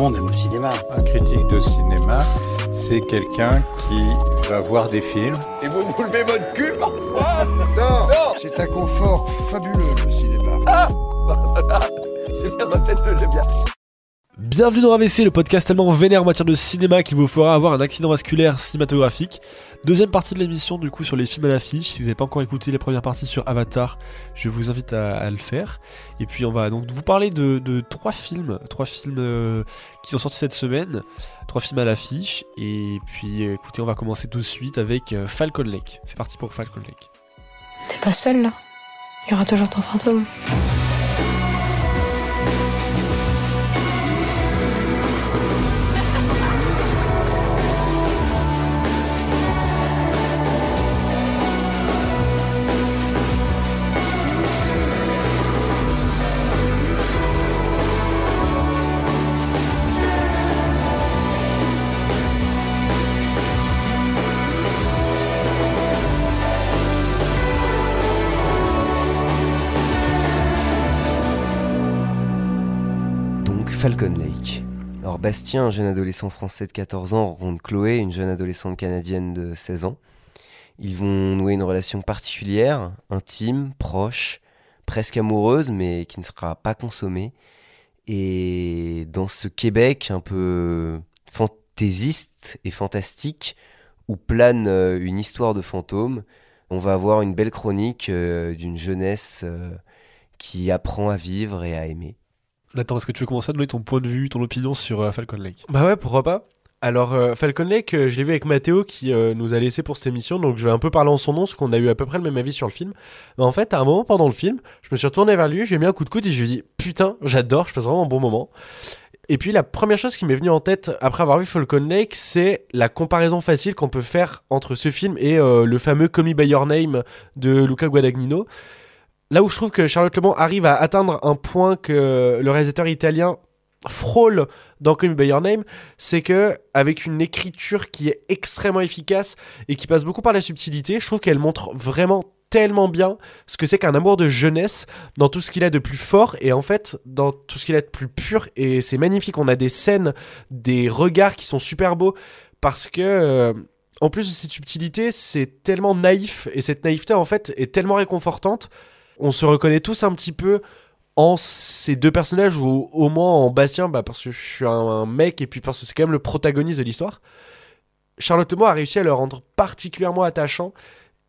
monde aime le cinéma. Un critique de cinéma, c'est quelqu'un qui va voir des films. Et vous vous levez votre cul parfois Non, C'est un confort fabuleux le cinéma. Ah C'est bien, faites-le, j'aime bien. Bienvenue dans AVC, le podcast tellement vénère en matière de cinéma qu'il vous fera avoir un accident vasculaire cinématographique. Deuxième partie de l'émission, du coup, sur les films à l'affiche. Si vous n'avez pas encore écouté les premières parties sur Avatar, je vous invite à, le faire. Et puis, on va donc vous parler de, trois films, trois films euh, qui sont sortis cette semaine, trois films à l'affiche. Et puis, écoutez, on va commencer tout de suite avec euh, Falcon Lake. C'est parti pour Falcon Lake. T'es pas seul là Il y aura toujours ton fantôme. Falcon Lake. Alors Bastien, un jeune adolescent français de 14 ans, rencontre Chloé, une jeune adolescente canadienne de 16 ans. Ils vont nouer une relation particulière, intime, proche, presque amoureuse, mais qui ne sera pas consommée. Et dans ce Québec un peu fantaisiste et fantastique, où plane euh, une histoire de fantôme, on va avoir une belle chronique euh, d'une jeunesse euh, qui apprend à vivre et à aimer. Nathan, est-ce que tu veux commencer à donner ton point de vue, ton opinion sur euh, Falcon Lake? Bah ouais, pourquoi pas alors, euh, Falcon Lake, euh, je l'ai vu avec Mathéo qui nous a laissé pour cette émission, donc je vais un peu parler en son nom, parce qu'on a eu à peu près le même avis sur le film. Mais en fait, à un moment pendant le film, je me suis retourné vers lui, j'ai mis un coup de coude et je lui ai dit Putain, j'adore, je passe vraiment un bon moment. Et puis, la première chose qui m'est venue en tête après avoir vu Falcon Lake, c'est la comparaison facile qu'on peut faire entre ce film et le fameux Me By Your Name de Luca Guadagnino là où je trouve que Charlotte Le arrive à atteindre un point que le réalisateur italien frôle dans Call Me By Your Name, c'est que avec une écriture qui est extrêmement efficace et qui passe beaucoup par la subtilité, je trouve qu'elle montre vraiment tellement bien ce que c'est qu'un amour de jeunesse dans tout ce qu'il a de plus fort et en fait dans tout ce qu'il a de plus pur. Et c'est magnifique. On a des scènes des regards qui sont super beaux parce que euh, en plus de cette subtilité c'est tellement naïf et cette naïveté en fait est tellement réconfortante on se reconnaît tous un petit peu en ces deux personnages ou au moins en Bastien bah parce que je suis un, mec et puis parce que c'est quand même le protagoniste de l'histoire. Charlotte Mo a réussi à le rendre particulièrement attachant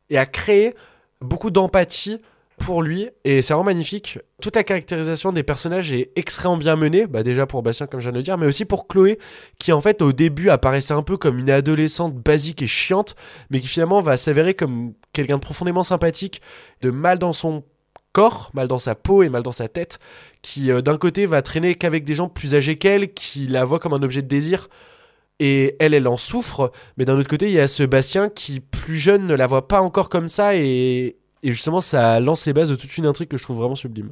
et à créer beaucoup d'empathie pour lui et c'est vraiment magnifique. Toute la caractérisation des personnages est extrêmement bien menée, bah déjà pour Bastien comme je viens de le dire, mais aussi pour Chloé qui en fait au début apparaissait un peu comme une adolescente basique et chiante, mais qui finalement va s'avérer comme quelqu'un de profondément sympathique, de mal dans son corps, mal dans sa peau et mal dans sa tête, qui euh, d'un côté va traîner qu'avec des gens plus âgés qu'elle, qui la voient comme un objet de désir, et elle, elle en souffre, mais d'un autre côté, il y a ce Bastien qui, plus jeune, ne la voit pas encore comme ça, et, et justement, ça lance les bases de toute une intrigue que je trouve vraiment sublime.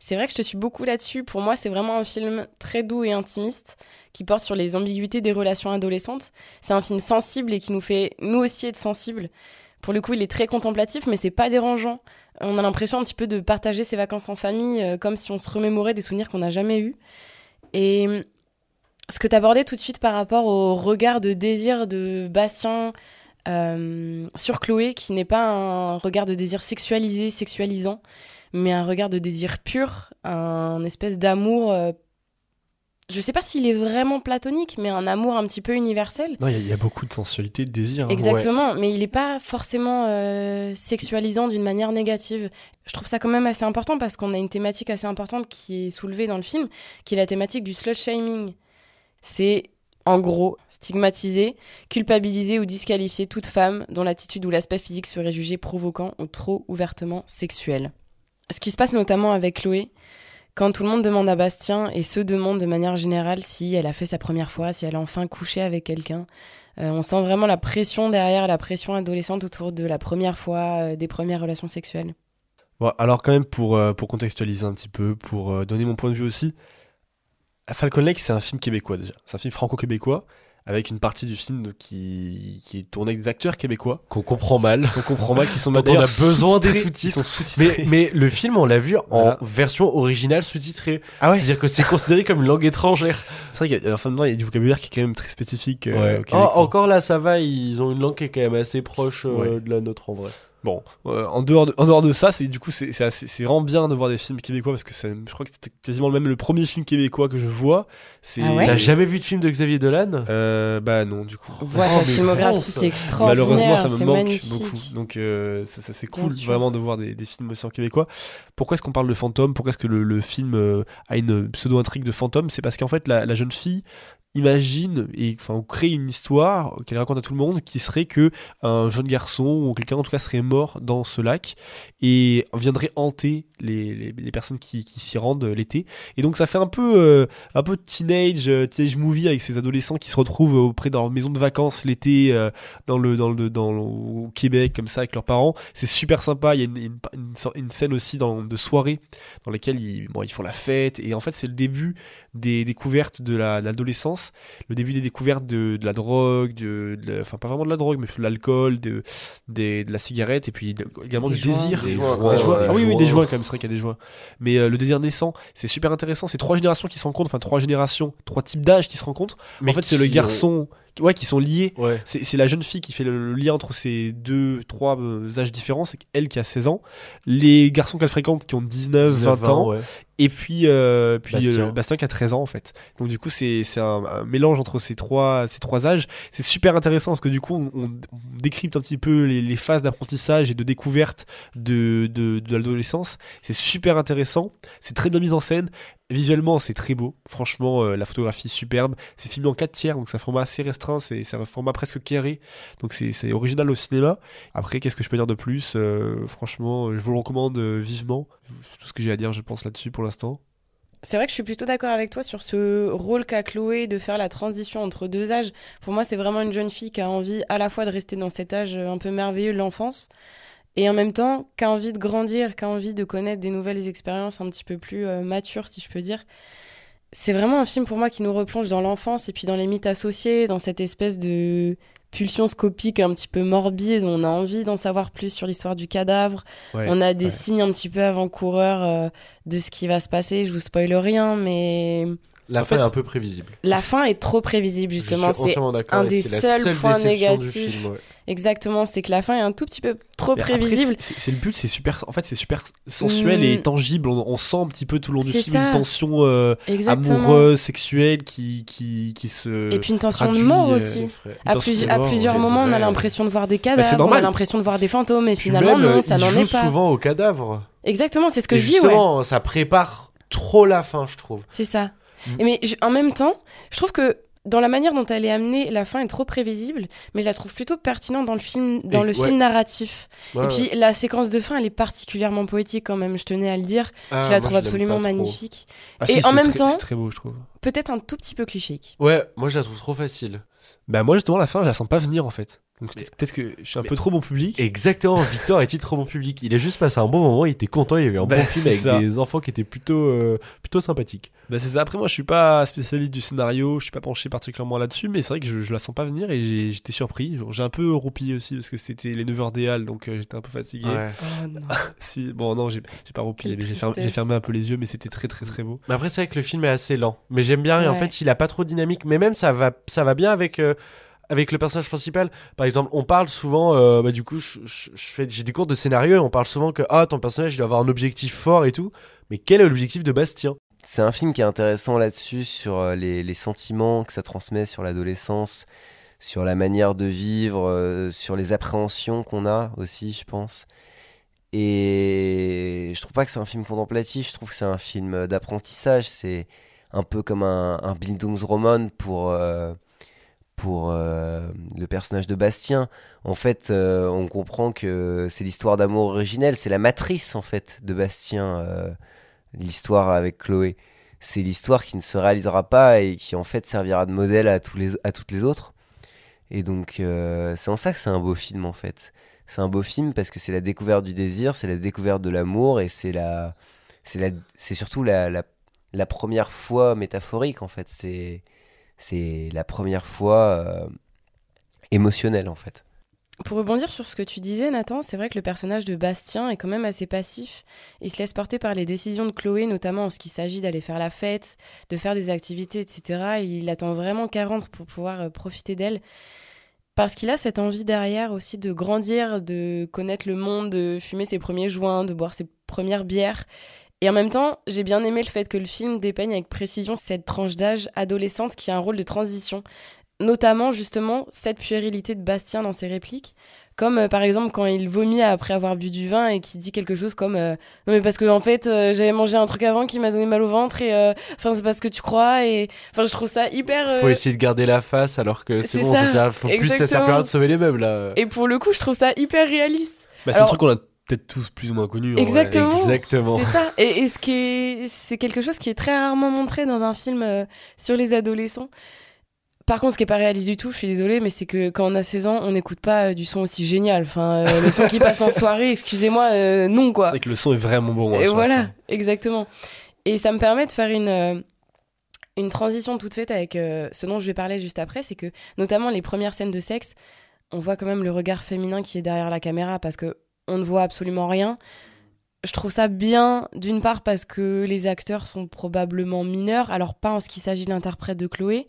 C'est vrai que je te suis beaucoup là-dessus. Pour moi, c'est vraiment un film très doux et intimiste qui porte sur les ambiguïtés des relations adolescentes. C'est un film sensible et qui nous fait, nous aussi, être sensibles. Pour le coup, il est très contemplatif, mais c'est pas dérangeant. On a l'impression un petit peu de partager ses vacances en famille, euh, comme si on se remémorait des souvenirs qu'on n'a jamais eus. Et hum, ce que tu abordais tout de suite par rapport au regard de désir de Bastien euh, sur Chloé, qui n'est pas un regard de désir sexualisé, sexualisant, mais un regard de désir pur, un espèce d'amour euh, je sais pas s'il est vraiment platonique, mais un amour un petit peu universel. Non, il y, a beaucoup de sensualité, de désir. Hein. Exactement, mais il n'est pas forcément euh, sexualisant d'une manière négative. Je trouve ça quand même assez important parce qu'on a une thématique assez importante qui est soulevée dans le film, qui est la thématique du slut shaming. C'est en gros, stigmatiser, culpabiliser ou disqualifier toute femme dont l'attitude ou l'aspect physique serait jugé provoquant ou trop ouvertement sexuel. Ce qui se passe notamment avec Chloé, quand tout le monde demande à Bastien, et se demande de manière générale si elle a fait sa première fois, si elle a enfin couché avec quelqu'un, euh, on sent vraiment la pression derrière, la pression adolescente autour de la première fois, euh, des premières relations sexuelles. Alors quand même, pour, euh, pour contextualiser un petit peu, pour donner mon point de vue aussi, Falcon Lake, c'est un film québécois déjà. C'est un film franco-québécois avec une partie du film qui, qui est tournée avec des acteurs québécois. Qu'on comprend mal. On comprend mal qui sont Dont on a besoin des sous-titres. Mais, mais le film, on l'a vu en version originale sous-titrée. Ah ouais C'est-à-dire que c'est considéré comme une langue étrangère. C'est vrai qu'en fin de temps, il y a du vocabulaire qui est quand même très spécifique. euh, Ouais. au Oh, québécois. encore là, ça va, ils ont une langue qui est quand même assez proche euh, Ouais. de la nôtre en vrai. Bon, euh, en, dehors de, en dehors de ça, c'est du coup c'est c'est assez- c'est vraiment bien de voir des films québécois parce que c'est- je crois que c'était quasiment même le premier film québécois que je vois. C'est Ah ouais T'as jamais vu de film de Xavier Dolan? Euh, bah non du coup. Voir Oh, sa mais filmographie, c'est extraordinaire. Malheureusement, ça me c'est manque magnifique. beaucoup. Donc, euh, ça, ça, c'est cool vraiment de voir des, des films aussi en québécois. Pourquoi est-ce qu'on parle de fantôme Pourquoi est-ce que le, le film a une pseudo-intrigue de fantôme C'est parce qu'en fait, la, la jeune fille imagine et enfin on crée une histoire qu'elle raconte à tout le monde qui serait que un jeune garçon ou quelqu'un en tout cas serait mort dans ce lac et viendrait hanter les, les, personnes qui, qui s'y rendent l'été. Et donc ça fait un peu euh, un peu teenage euh, teenage movie avec ces adolescents qui se retrouvent auprès de leur maison de vacances l'été euh, dans le dans le dans le- au Québec comme ça avec leurs parents. C'est super sympa. Il y a une, scène aussi dans, de soirée dans laquelle ils, bon, ils font la fête. Et en fait c'est le début des découvertes de la- de l'adolescence le début des découvertes de, de la drogue de, de la- enfin pas vraiment de la drogue mais de l'alcool de, des- de la cigarette et puis de- également Des du joints. désir Des Des joints, joints. ouais, Ah oui oui joints. des joints quand même c'est vrai qu'il y a des joints mais euh, le désir naissant c'est super intéressant c'est trois générations qui se rencontrent enfin trois générations trois types d'âge qui se rencontrent en fait c'est le qui garçon ouais qui sont liés Ouais. c'est c'est la jeune fille qui fait le, le lien entre ces deux, trois euh, âges différents. C'est elle qui a 16 ans. Les garçons qu'elle fréquente qui ont 19, 20 ans. ouais. Et puis, euh, puis Bastien. euh, Bastien qui a 13 ans en fait. Donc du coup, c'est un, un mélange entre ces trois, ces trois âges. C'est super intéressant parce que du coup, on, on décrypte un petit peu les, les phases d'apprentissage et de découverte de, de, de l'adolescence. C'est super intéressant. C'est très bien mis en scène. Visuellement, c'est très beau. Franchement, euh, la photographie est superbe. C'est filmé en 4 tiers, donc c'est un format assez restreint. C'est un format presque carré. Donc c'est original au cinéma. Après, qu'est-ce que je peux dire de plus? Euh, Franchement, je vous le recommande vivement. Tout ce que j'ai à dire, je pense, là-dessus pour C'est vrai que je suis plutôt d'accord avec toi sur ce rôle qu'a Chloé de faire la transition entre deux âges. Pour moi, c'est vraiment une jeune fille qui a envie à la fois de rester dans cet âge un peu merveilleux de l'enfance et en même temps qui a envie de grandir, qui a envie de connaître des nouvelles expériences un petit peu plus euh, matures, si je peux dire. C'est vraiment un film pour moi qui nous replonge dans l'enfance et puis dans les mythes associés, dans cette espèce de pulsion scopique un petit peu morbide. On a envie d'en savoir plus sur l'histoire du cadavre. On a des ouais. signes un petit peu avant-coureurs euh, de ce qui va se passer. Je vous spoil rien, mais La fin fait, est un peu prévisible. la fin est trop prévisible, justement. C'est un des seuls seule points négatifs. film, ouais. exactement, c'est que la fin est un tout petit peu trop Mais prévisible. c'est- le but, c'est super. En fait, c'est super sensuel Mm. et tangible. On, on sent un petit peu tout le long du film ça. une tension euh, amoureuse, sexuelle qui qui qui se. Et puis une tension de mort euh, aussi. À, tension plus- de à plusieurs moments, on a l'impression de voir des Bah, cadavres, on a l'impression de voir des fantômes, et finalement, même, non, ça il n'en est pas. souvent au cadavre. Exactement, c'est ce que je dis, ouais. justement, ça prépare trop la fin, je trouve. C'est ça. Et Mais je- en même temps, je trouve que dans la manière dont elle est amenée, la fin est trop prévisible, mais je la trouve plutôt pertinente dans le film, dans Et- le ouais. film narratif. Ouais, Et puis la séquence de fin, elle est particulièrement poétique quand même, je tenais à le dire. Ah, je la trouve absolument magnifique. Ah, Et si, en même temps- c'est très beau, je trouve. Peut-être un tout petit peu cliché. Ouais, moi je la trouve trop facile. Bah moi justement la fin, je la sens pas venir en fait. Donc Mais- peut-être que je suis un mais- peu trop bon public. Exactement, Victor est-il trop bon public? Il a juste passé un bon moment, il était content, il y avait un Bah, bon film avec ça. des enfants qui étaient plutôt, euh, plutôt sympathiques. Bah c'est ça. Après moi je suis pas spécialiste du scénario, je suis pas penché particulièrement là-dessus, mais c'est vrai que je, je la sens pas venir et j'étais surpris. J'ai un peu roupillé aussi parce que c'était les 9h des Halles, donc euh, j'étais un peu fatigué. Ouais. Oh non. Si, bon non j'ai pas roupillé, mais j'ai fermé, un peu les yeux, mais c'était très très très beau. Mais après, c'est vrai que le film est assez lent. Mais j'aime bien, et en fait, il a pas trop de dynamique. Mais même, ça va, ça va bien avec, euh, avec le personnage principal. Par exemple, on parle souvent, euh, bah, du coup, j'ai des cours de scénario et on parle souvent que ah, ton personnage, doit avoir un objectif fort et tout. Mais quel est l'objectif de Bastien? C'est un film qui est intéressant là-dessus, sur euh, les, sentiments que ça transmet sur l'adolescence, sur la manière de vivre, euh, sur les appréhensions qu'on a aussi, je pense. Et je trouve pas que c'est un film contemplatif, je trouve que c'est un film d'apprentissage. C'est un peu comme un, un Bildungsroman pour, pour euh, le personnage de Bastien. En fait, euh, on comprend que c'est l'histoire d'amour originelle, c'est la matrice en fait de Bastien, euh, l'histoire avec Chloé. C'est l'histoire qui ne se réalisera pas et qui en fait servira de modèle à, tous les, à toutes les autres. Et donc c'est en ça que c'est un beau film en fait. C'est un beau film parce que c'est la découverte du désir, c'est la découverte de l'amour et c'est la, c'est surtout la, la, la première fois métaphorique en fait. C'est, c'est la première fois euh, émotionnelle en fait. Pour rebondir sur ce que tu disais, Nathan, c'est vrai que le personnage de Bastien est quand même assez passif. Il se laisse porter par les décisions de Chloé, notamment en ce qu'il s'agit d'aller faire la fête, de faire des activités, etc. il attend vraiment qu'à rentre pour pouvoir euh, profiter d'elle. Parce qu'il a cette envie derrière aussi de grandir, de connaître le monde, de fumer ses premiers joints, de boire ses premières bières. Et en même temps, j'ai bien aimé le fait que le film dépeigne avec précision cette tranche d'âge adolescente qui a un rôle de transition. Notamment justement cette puérilité de Bastien dans ses répliques. Comme euh, par exemple quand il vomit après avoir bu du vin et qui dit quelque chose comme euh, non mais parce que en fait euh, j'avais mangé un truc avant qui m'a donné mal au ventre et enfin c'est parce que tu crois et enfin je trouve ça hyper faut essayer de garder la face alors que c'est bon ça, sert, faut plus ça sert plus à de sauver les meubles là. Et pour le coup je trouve ça hyper réaliste. Bah, c'est un truc qu'on a peut-être tous plus ou moins connu exactement exactement c'est ça et, et, ce qui est c'est quelque chose qui est très rarement montré dans un film sur les adolescents par contre, ce qui est pas réaliste du tout, je suis désolée, mais c'est que quand on a 16 ans, on n'écoute pas euh, du son aussi génial. Enfin, euh, le son qui passe en soirée, excusez-moi, euh, non quoi. C'est que le son est vraiment bon. Hein, Et voilà, exactement. Et ça me permet de faire une une transition toute faite avec ce dont je vais parler juste après, c'est que notamment les premières scènes de sexe, on voit quand même le regard féminin qui est derrière la caméra parce que on ne voit absolument rien. Je trouve ça bien, d'une part parce que les acteurs sont probablement mineurs, alors pas en ce qui s'agit de l'interprète de Chloé,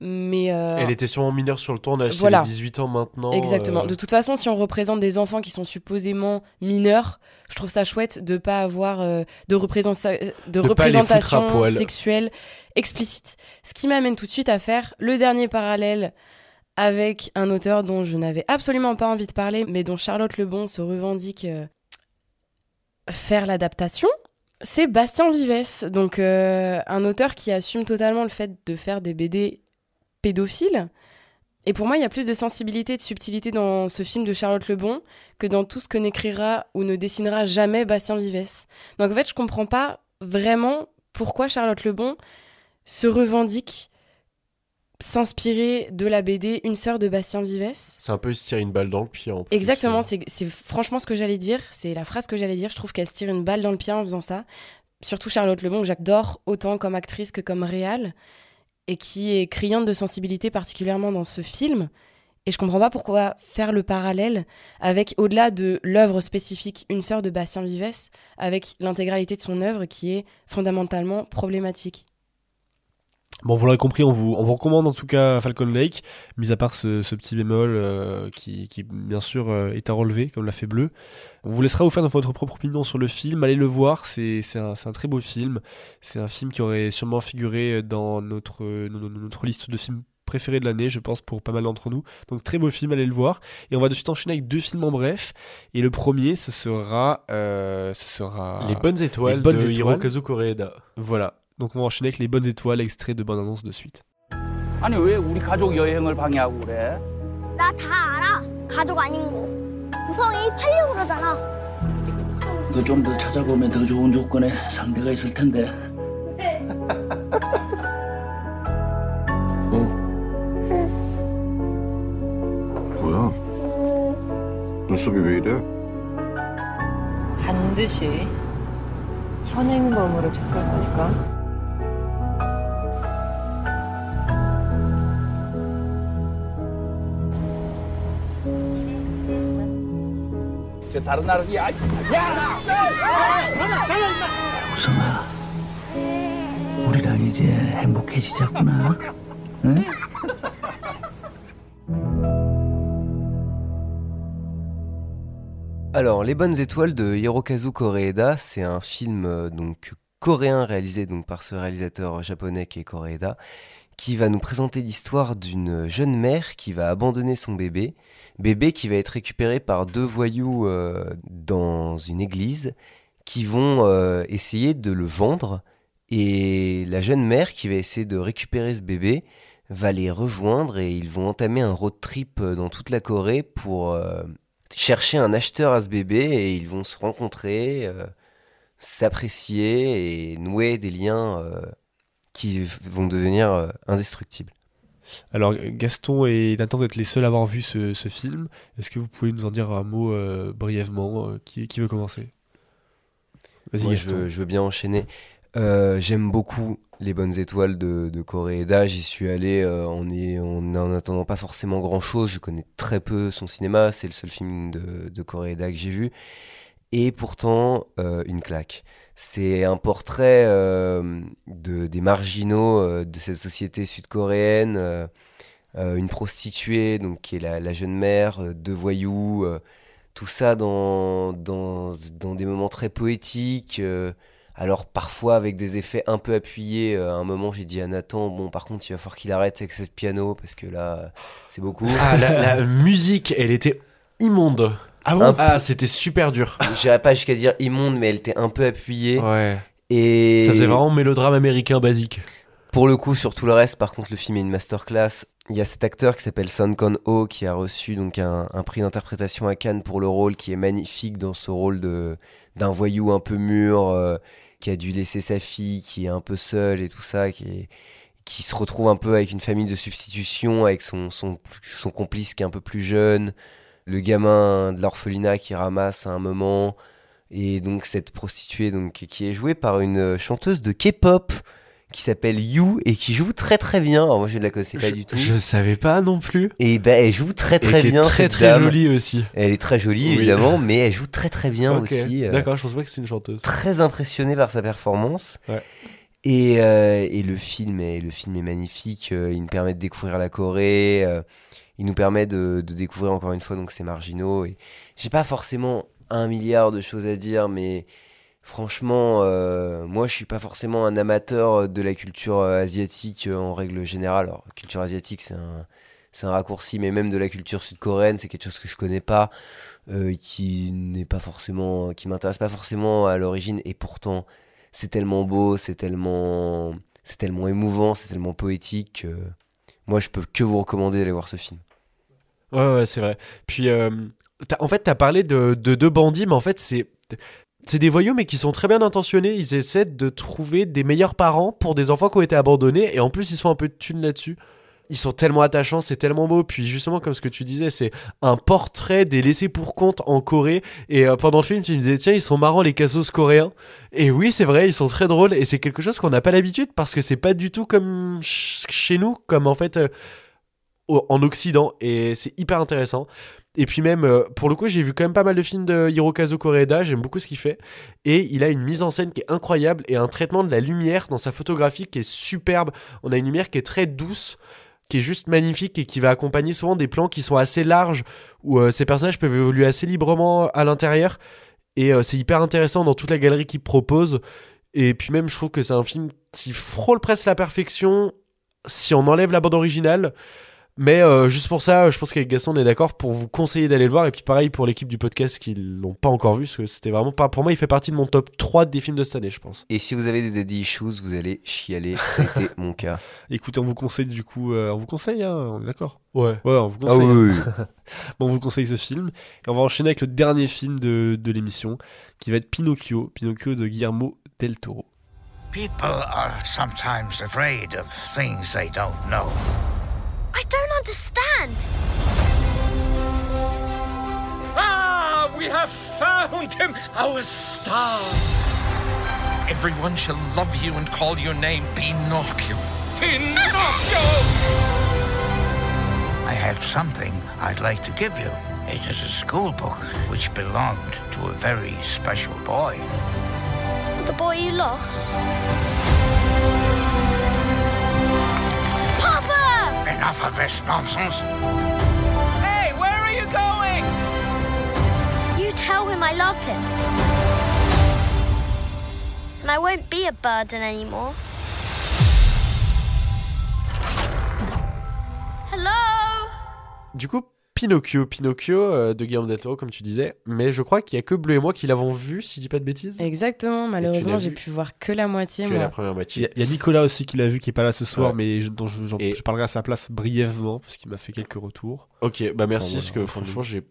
mais euh, Elle était sûrement mineure sur le tournage, voilà. 18 ans maintenant. Exactement. Euh. De toute façon, si on représente des enfants qui sont supposément mineurs, je trouve ça chouette de pas avoir euh, de, de, représentation sexuelle explicite. Ce qui m'amène tout de suite à faire le dernier parallèle avec un auteur dont je n'avais absolument pas envie de parler, mais dont Charlotte Lebon se revendique faire l'adaptation c'est Bastien Vives, donc un auteur qui assume totalement le fait de faire des BD pédophile. Et pour moi, il y a plus de sensibilité et de subtilité dans ce film de Charlotte Lebon que dans tout ce que n'écrira ou ne dessinera jamais Bastien Vives. Donc en fait, je comprends pas vraiment pourquoi Charlotte Lebon se revendique s'inspirer de la BD Une sœur de Bastien Vives. C'est un peu se tirer une balle dans le pied. En plus, Exactement, c'est franchement ce que j'allais dire. C'est la phrase que j'allais dire. Je trouve qu'elle se tire une balle dans le pied en faisant ça. Surtout Charlotte Lebon, que j'adore autant comme actrice que comme réal et qui est criante de sensibilité particulièrement dans ce film. Et je comprends pas pourquoi faire le parallèle avec, au-delà de l'œuvre spécifique Une sœur de Bastien Vives, avec l'intégralité de son œuvre qui est fondamentalement problématique. Bon, vous l'aurez compris, on vous, on vous recommande en tout cas Falcon Lake, mis à part ce, petit bémol euh, qui, qui, bien sûr, euh, est à relever, comme l'a fait Bleu. On vous laissera vous faire votre propre opinion sur le film, allez le voir, c'est un, un, très beau film. C'est un film qui aurait sûrement figuré dans notre, notre liste de films préférés de l'année, je pense, pour pas mal d'entre nous. Donc très beau film, allez le voir. Et on va de suite enchaîner avec deux films en bref. Et le premier, ce sera... Euh, ce sera... Les Bonnes Étoiles Les bonnes de étoiles. Hirokazu Koreeda. Voilà. Donc on va enchaîner avec les bonnes étoiles, extrait de bonne annonce de suite. 아니 왜 우리 가족 여행을 방해하고 그래? 나 다 알아. 가족 아닌 거. 우성이 팔려고 그러잖아. 이거 좀 더 찾아보면 더 좋은 조건의 상대가 있을 텐데. 어? 뭐야? 눈썹이 왜 이래? 반드시 현행범으로 체포할 거니까. 다른 나라 야, 야! 우성아, 우리랑 이제 행복해지자꾸나. 응? Alors, Les Bonnes Étoiles de Hirokazu Koreeda, c'est un film euh, donc coréen réalisé donc par ce réalisateur japonais qui est Koreeda, qui va nous présenter l'histoire d'une jeune mère qui va abandonner son bébé. Bébé qui va être récupéré par deux voyous euh, dans une église qui vont euh, essayer de le vendre. Et la jeune mère qui va essayer de récupérer ce bébé va les rejoindre et ils vont entamer un road trip euh, dans toute la Corée pour chercher un acheteur à ce bébé et ils vont se rencontrer, s'apprécier et nouer des liens qui vont devenir indestructibles. Alors Gaston et Nathan, vous êtes les seuls à avoir vu ce, film. Est-ce que vous pouvez nous en dire un mot euh, brièvement euh, qui, veut commencer? Vas-y Gaston. Je veux, bien enchaîner. Euh, J'aime beaucoup les bonnes étoiles de, de Koreeda. J'y suis allé euh, en, y- en attendant pas forcément grand chose. Je connais très peu son cinéma. C'est le seul film de, de Koreeda que j'ai vu. Et pourtant, euh, une claque. C'est un portrait euh, de, des marginaux euh, de cette société sud-coréenne. euh, une prostituée, donc qui est la, la jeune mère, deux voyous, tout ça dans, dans, dans des moments très poétiques. alors parfois avec des effets un peu appuyés. à un moment, j'ai dit à Nathan, bon, par contre, il va falloir qu'il arrête avec ce piano parce que là, c'est beaucoup. Ah, la, la musique, elle était immonde. Ah bon Ah, c'était super dur. J'irais pas jusqu'à dire immonde, mais elle était un peu appuyée. Ouais. Et Ça faisait vraiment mélodrame américain basique. Pour le coup, sur tout le reste, par contre, le film est une masterclass. Il y a cet acteur qui s'appelle Son Kon-ho qui a reçu donc un, un prix d'interprétation à Cannes pour le rôle, qui est magnifique dans ce rôle de d'un voyou un peu mûr, euh, qui a dû laisser sa fille, qui est un peu seul et tout ça, qui est- qui se retrouve un peu avec une famille de substitution, avec son, son, son complice qui est un peu plus jeune, le gamin de l'orphelinat qui ramasse à un moment, et donc cette prostituée donc, qui est jouée par une chanteuse de K-pop qui s'appelle You et qui joue très très bien. Alors moi je ne la connaissais pas Je- du tout. Je savais pas non plus. Et ben elle joue très Et très est bien. très cette très dame. jolie aussi. Elle est très jolie Oui. évidemment, mais elle joue très très bien aussi. euh, D'accord, je pensais pas que c'était une chanteuse. Très impressionné par sa performance. Ouais. Et, euh, et le film est magnifique. euh, il nous permet de découvrir la Corée. euh, il nous permet de, découvrir encore une fois donc ces marginaux. J'ai pas forcément un milliard de choses à dire, mais franchement, moi je suis pas forcément un amateur de la culture asiatique en règle générale. Alors culture asiatique c'est un c'est un raccourci, mais même de la culture sud-coréenne, c'est quelque chose que je connais pas, qui n'est pas forcément, qui m'intéresse pas forcément à l'origine, et pourtant c'est tellement beau, c'est tellement, c'est tellement émouvant, c'est tellement poétique. que moi, je peux que vous recommander d'aller voir ce film. Ouais, ouais, c'est vrai. Puis, euh, en fait, t'as parlé de, de deux bandits, mais en fait, c'est. C'est des voyous, mais qui sont très bien intentionnés. Ils essaient de trouver des meilleurs parents pour des enfants qui ont été abandonnés. Et en plus, ils sont un peu de thunes là-dessus. Ils sont tellement attachants, c'est tellement beau. Puis, justement, comme ce que tu disais, c'est un portrait des laissés pour compte en Corée. Et euh, pendant le film, tu me disais, tiens, ils sont marrants, les cassos coréens. Et oui, c'est vrai, ils sont très drôles. Et c'est quelque chose qu'on n'a pas l'habitude parce que c'est pas du tout comme ch- chez nous, comme en fait. euh, en Occident et c'est hyper intéressant. Et puis même, euh, pour le coup, j'ai vu quand même pas mal de films de Hirokazu Koreeda, j'aime beaucoup ce qu'il fait. Et il a une mise en scène qui est incroyable et un traitement de la lumière dans sa photographie qui est superbe. On a une lumière qui est très douce, qui est juste magnifique et qui va accompagner souvent des plans qui sont assez larges, où euh, ces personnages peuvent évoluer assez librement à l'intérieur. Et euh, c'est hyper intéressant dans toute la galerie qu'il propose. Et puis même, je trouve que c'est un film qui frôle presque la perfection si on enlève la bande originale. Mais euh, juste pour ça, je pense qu'avec Gaston, on est d'accord pour vous conseiller d'aller le voir. Et puis pareil pour l'équipe du podcast qui l'ont pas encore vu, parce que c'était vraiment pas. Pour moi, il fait partie de mon top 3 des films de cette année, je pense. Et si vous avez des daddy issues, vous allez chialer. Été mon cas. Écoutez, on vous conseille du coup, euh, on vous conseille, hein, on est d'accord? Ouais. Ouais, on vous Ah conseille. oui, hein. bon, on vous conseille ce film. Et on va enchaîner avec le dernier film de, de l'émission, qui va être Pinocchio, Pinocchio de Guillermo del Toro. People are sometimes afraid of things they don't know. I don't understand. Ah, we have found him, our star. Everyone shall love you and call your name Pinocchio. Pinocchio! I have something I'd like to give you. It is a school book which belonged to a very special boy. The boy you lost. Enough of this nonsense. Hey, where are you going? You tell him I love him. And I won't be a burden anymore. Hello? Du coup, Pinocchio, Pinocchio euh, de Guillermo del Toro, comme tu disais. Mais je crois qu'il y a que Bleu et moi qui l'avons vu, si je dis pas de bêtises. Exactement, malheureusement, j'ai pu voir que la moitié. Que moi. la première Il y, moitié. a- il y a Nicolas aussi qui l'a vu, qui est pas là ce soir, Ouais. mais je, dont je, j'en- Et- je parlerai à sa place brièvement, parce qu'il m'a fait quelques retours. Ok, bah merci, Enfin, parce que franchement, j'ai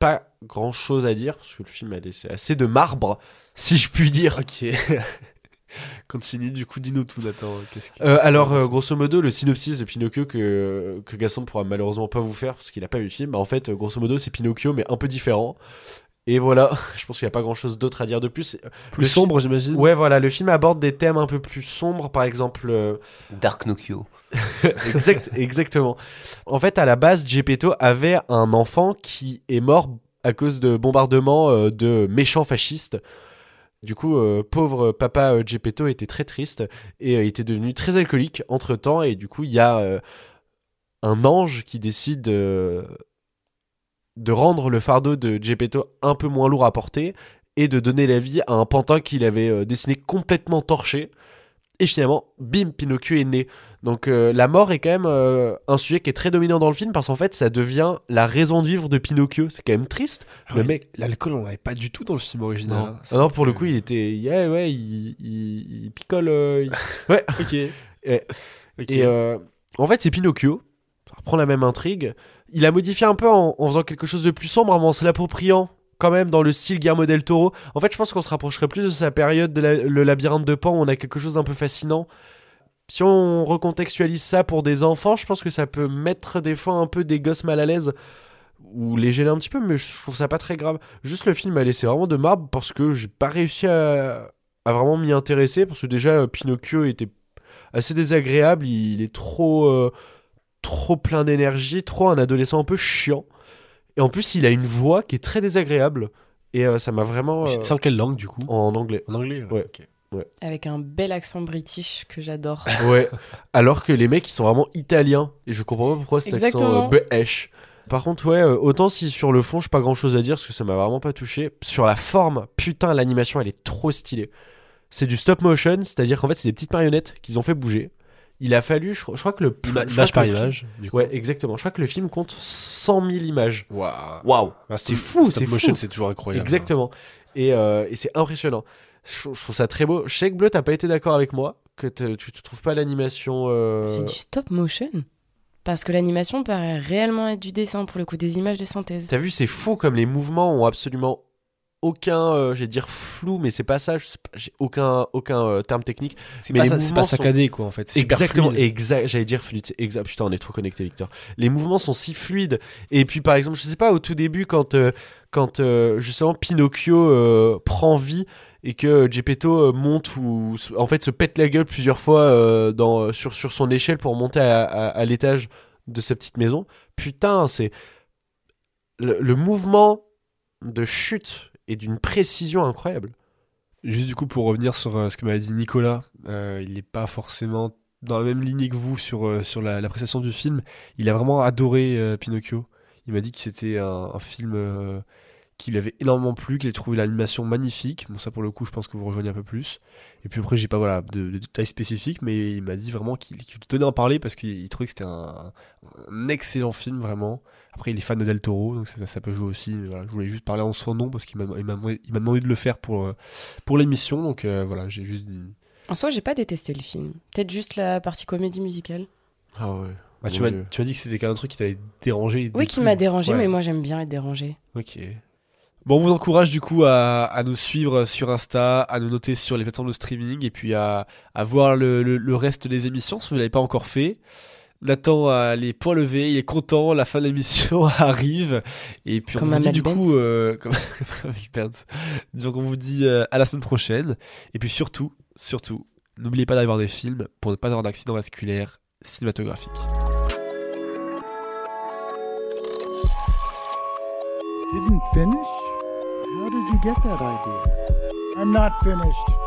pas grand chose à dire, parce que le film a laissé assez de marbre, si je puis dire. Ok. Continue, du coup, dis-nous tout, Nathan. Qui- Euh, alors, euh, grosso modo, le synopsis de Pinocchio que, que Gaston pourra malheureusement pas vous faire parce qu'il a pas vu le film. Bah, en fait, grosso modo, c'est Pinocchio, mais un peu différent. Et voilà, je pense qu'il n'y a pas grand chose d'autre à dire de plus. Plus Le fi- sombre, j'imagine. Ouais, voilà, le film aborde des thèmes un peu plus sombres, par exemple. euh, Dark Nokio. exact, exactement. En fait, à la base, Gepetto avait un enfant qui est mort à cause de bombardements euh, de méchants fascistes. Du coup, euh, pauvre papa euh, Gepetto était très triste et euh, était devenu très alcoolique entre temps. Et du coup, il y a euh, un ange qui décide de rendre le fardeau de Gepetto un peu moins lourd à porter et de donner la vie à un pantin qu'il avait dessiné complètement torché. Et finalement, bim, Pinocchio est né. Donc euh, la mort est quand même euh, un sujet qui est très dominant dans le film parce qu'en fait, ça devient la raison de vivre de Pinocchio. C'est quand même triste. le Ouais, mec. L'alcool, on l'avait pas du tout dans le film original. Non. hein. Ah non, pour le coup, il était. Yeah, ouais, il, il- il picole. euh, il- Ouais. Ok. Et en fait, c'est Pinocchio. Ça reprend la même intrigue. Il a modifié un peu en, en faisant quelque chose de plus sombre, mais en se l'appropriant quand même dans le style Guillermo del Toro. En fait, je pense qu'on se rapprocherait plus de sa période de la- le labyrinthe de Pan où on a quelque chose d'un peu fascinant. Si on recontextualise ça pour des enfants, je pense que ça peut mettre des fois un peu des gosses mal à l'aise ou les gêner un petit peu, mais je trouve ça pas très grave. Juste le film m'a laissé vraiment de marbre parce que j'ai pas réussi à, à vraiment m'y intéresser parce que déjà Pinocchio était assez désagréable, il, il est trop euh, trop plein d'énergie, trop un adolescent un peu chiant. Et en plus, il a une voix qui est très désagréable et euh, ça m'a vraiment euh, c'est en quelle langue du coup? en anglais. En anglais Ouais. Avec un bel accent british que j'adore. Ouais, alors que les mecs ils sont vraiment italiens et je comprends pas pourquoi cet accent Exactement. euh, British. Par contre, ouais, euh, autant si sur le fond, j'ai pas grand chose à dire parce que ça m'a vraiment pas touché. Sur la forme, putain, l'animation elle est trop stylée. C'est du stop motion, c'est-à-dire qu'en fait, c'est des petites marionnettes qu'ils ont fait bouger. Il a fallu, je, crois- je crois que le. Ima- je crois image que par image. du coup. Ouais, exactement. Je crois que le film compte 100 000 images. Waouh. Waouh. Ah, C'est fou, stop c'est motion, c'est toujours incroyable. Exactement. Et, euh, et c'est impressionnant. Je, je trouve ça très beau. Je sais que Bleu, t'as pas été d'accord avec moi, que te- tu, tu trouves pas l'animation. euh, C'est du stop motion. Parce que l'animation paraît réellement être du dessin, pour le coup, des images de synthèse. T'as vu, c'est fou comme les mouvements ont absolument aucun, euh, j'ai dire flou, mais c'est pas ça. J'ai aucun, aucun euh, terme technique. C'est mais pas, les ça- pas sont- saccadé quoi en fait. C'est Exactement, exact. J'allais dire fluide. Exact. Putain, on est trop connecté, Victor. Les mouvements sont si fluides. Et puis, par exemple, je sais pas, au tout début, quand, euh, quand euh, justement Pinocchio euh, prend vie et que Geppetto euh, monte ou en fait se pète la gueule plusieurs fois euh, sur, sur son échelle pour monter à, l'étage de sa petite maison. Putain, c'est le, mouvement de chute est d'une précision incroyable. Juste du coup pour revenir sur euh, ce que m'avait dit Nicolas, euh, il n'est pas forcément dans la même lignée que vous sur, euh, sur la- l'appréciation du film. Il a vraiment adoré euh, Pinocchio. Il m'a dit que c'était un, film euh, qui lui avait énormément plu, qu'il a trouvé l'animation magnifique. Bon ça pour le coup je pense que vous rejoignez un peu plus. Et puis après j'ai pas voilà de, de détails spécifiques, mais il m'a dit vraiment qu'il tenait à en parler parce qu'il il trouvait que c'était un, un excellent film vraiment. Après il est fan de Del Toro, donc ça, ça peut jouer aussi. mais voilà, je voulais juste parler en son nom parce qu'il m'a il m'a demandé, de le faire pour, euh, pour l'émission, donc euh, voilà j'ai juste. En soi, j'ai pas détesté le film. Peut-être juste la partie comédie musicale. Ah ouais. Bah, tu m'as Dieu. tu m'as dit que c'était quand même un truc qui t'avait dérangé. Oui, qui m'a dérangé, Ouais. mais moi j'aime bien être dérangé. Ok. Bon, on vous encourage du coup à, à nous suivre sur Insta, à nous noter sur les plateformes de streaming et puis à, à voir le, le- le reste des émissions si vous ne l'avez pas encore fait. Nathan a les points levés, il est content, la fin de l'émission arrive. Et puis Comme on vous dit du coup, euh, comme donc on vous dit euh, à la semaine prochaine. Et puis surtout, surtout, n'oubliez pas d'aller voir des films pour ne pas avoir d'accident vasculaire cinématographique. Didn't finish? How did you get that idea? I'm not finished.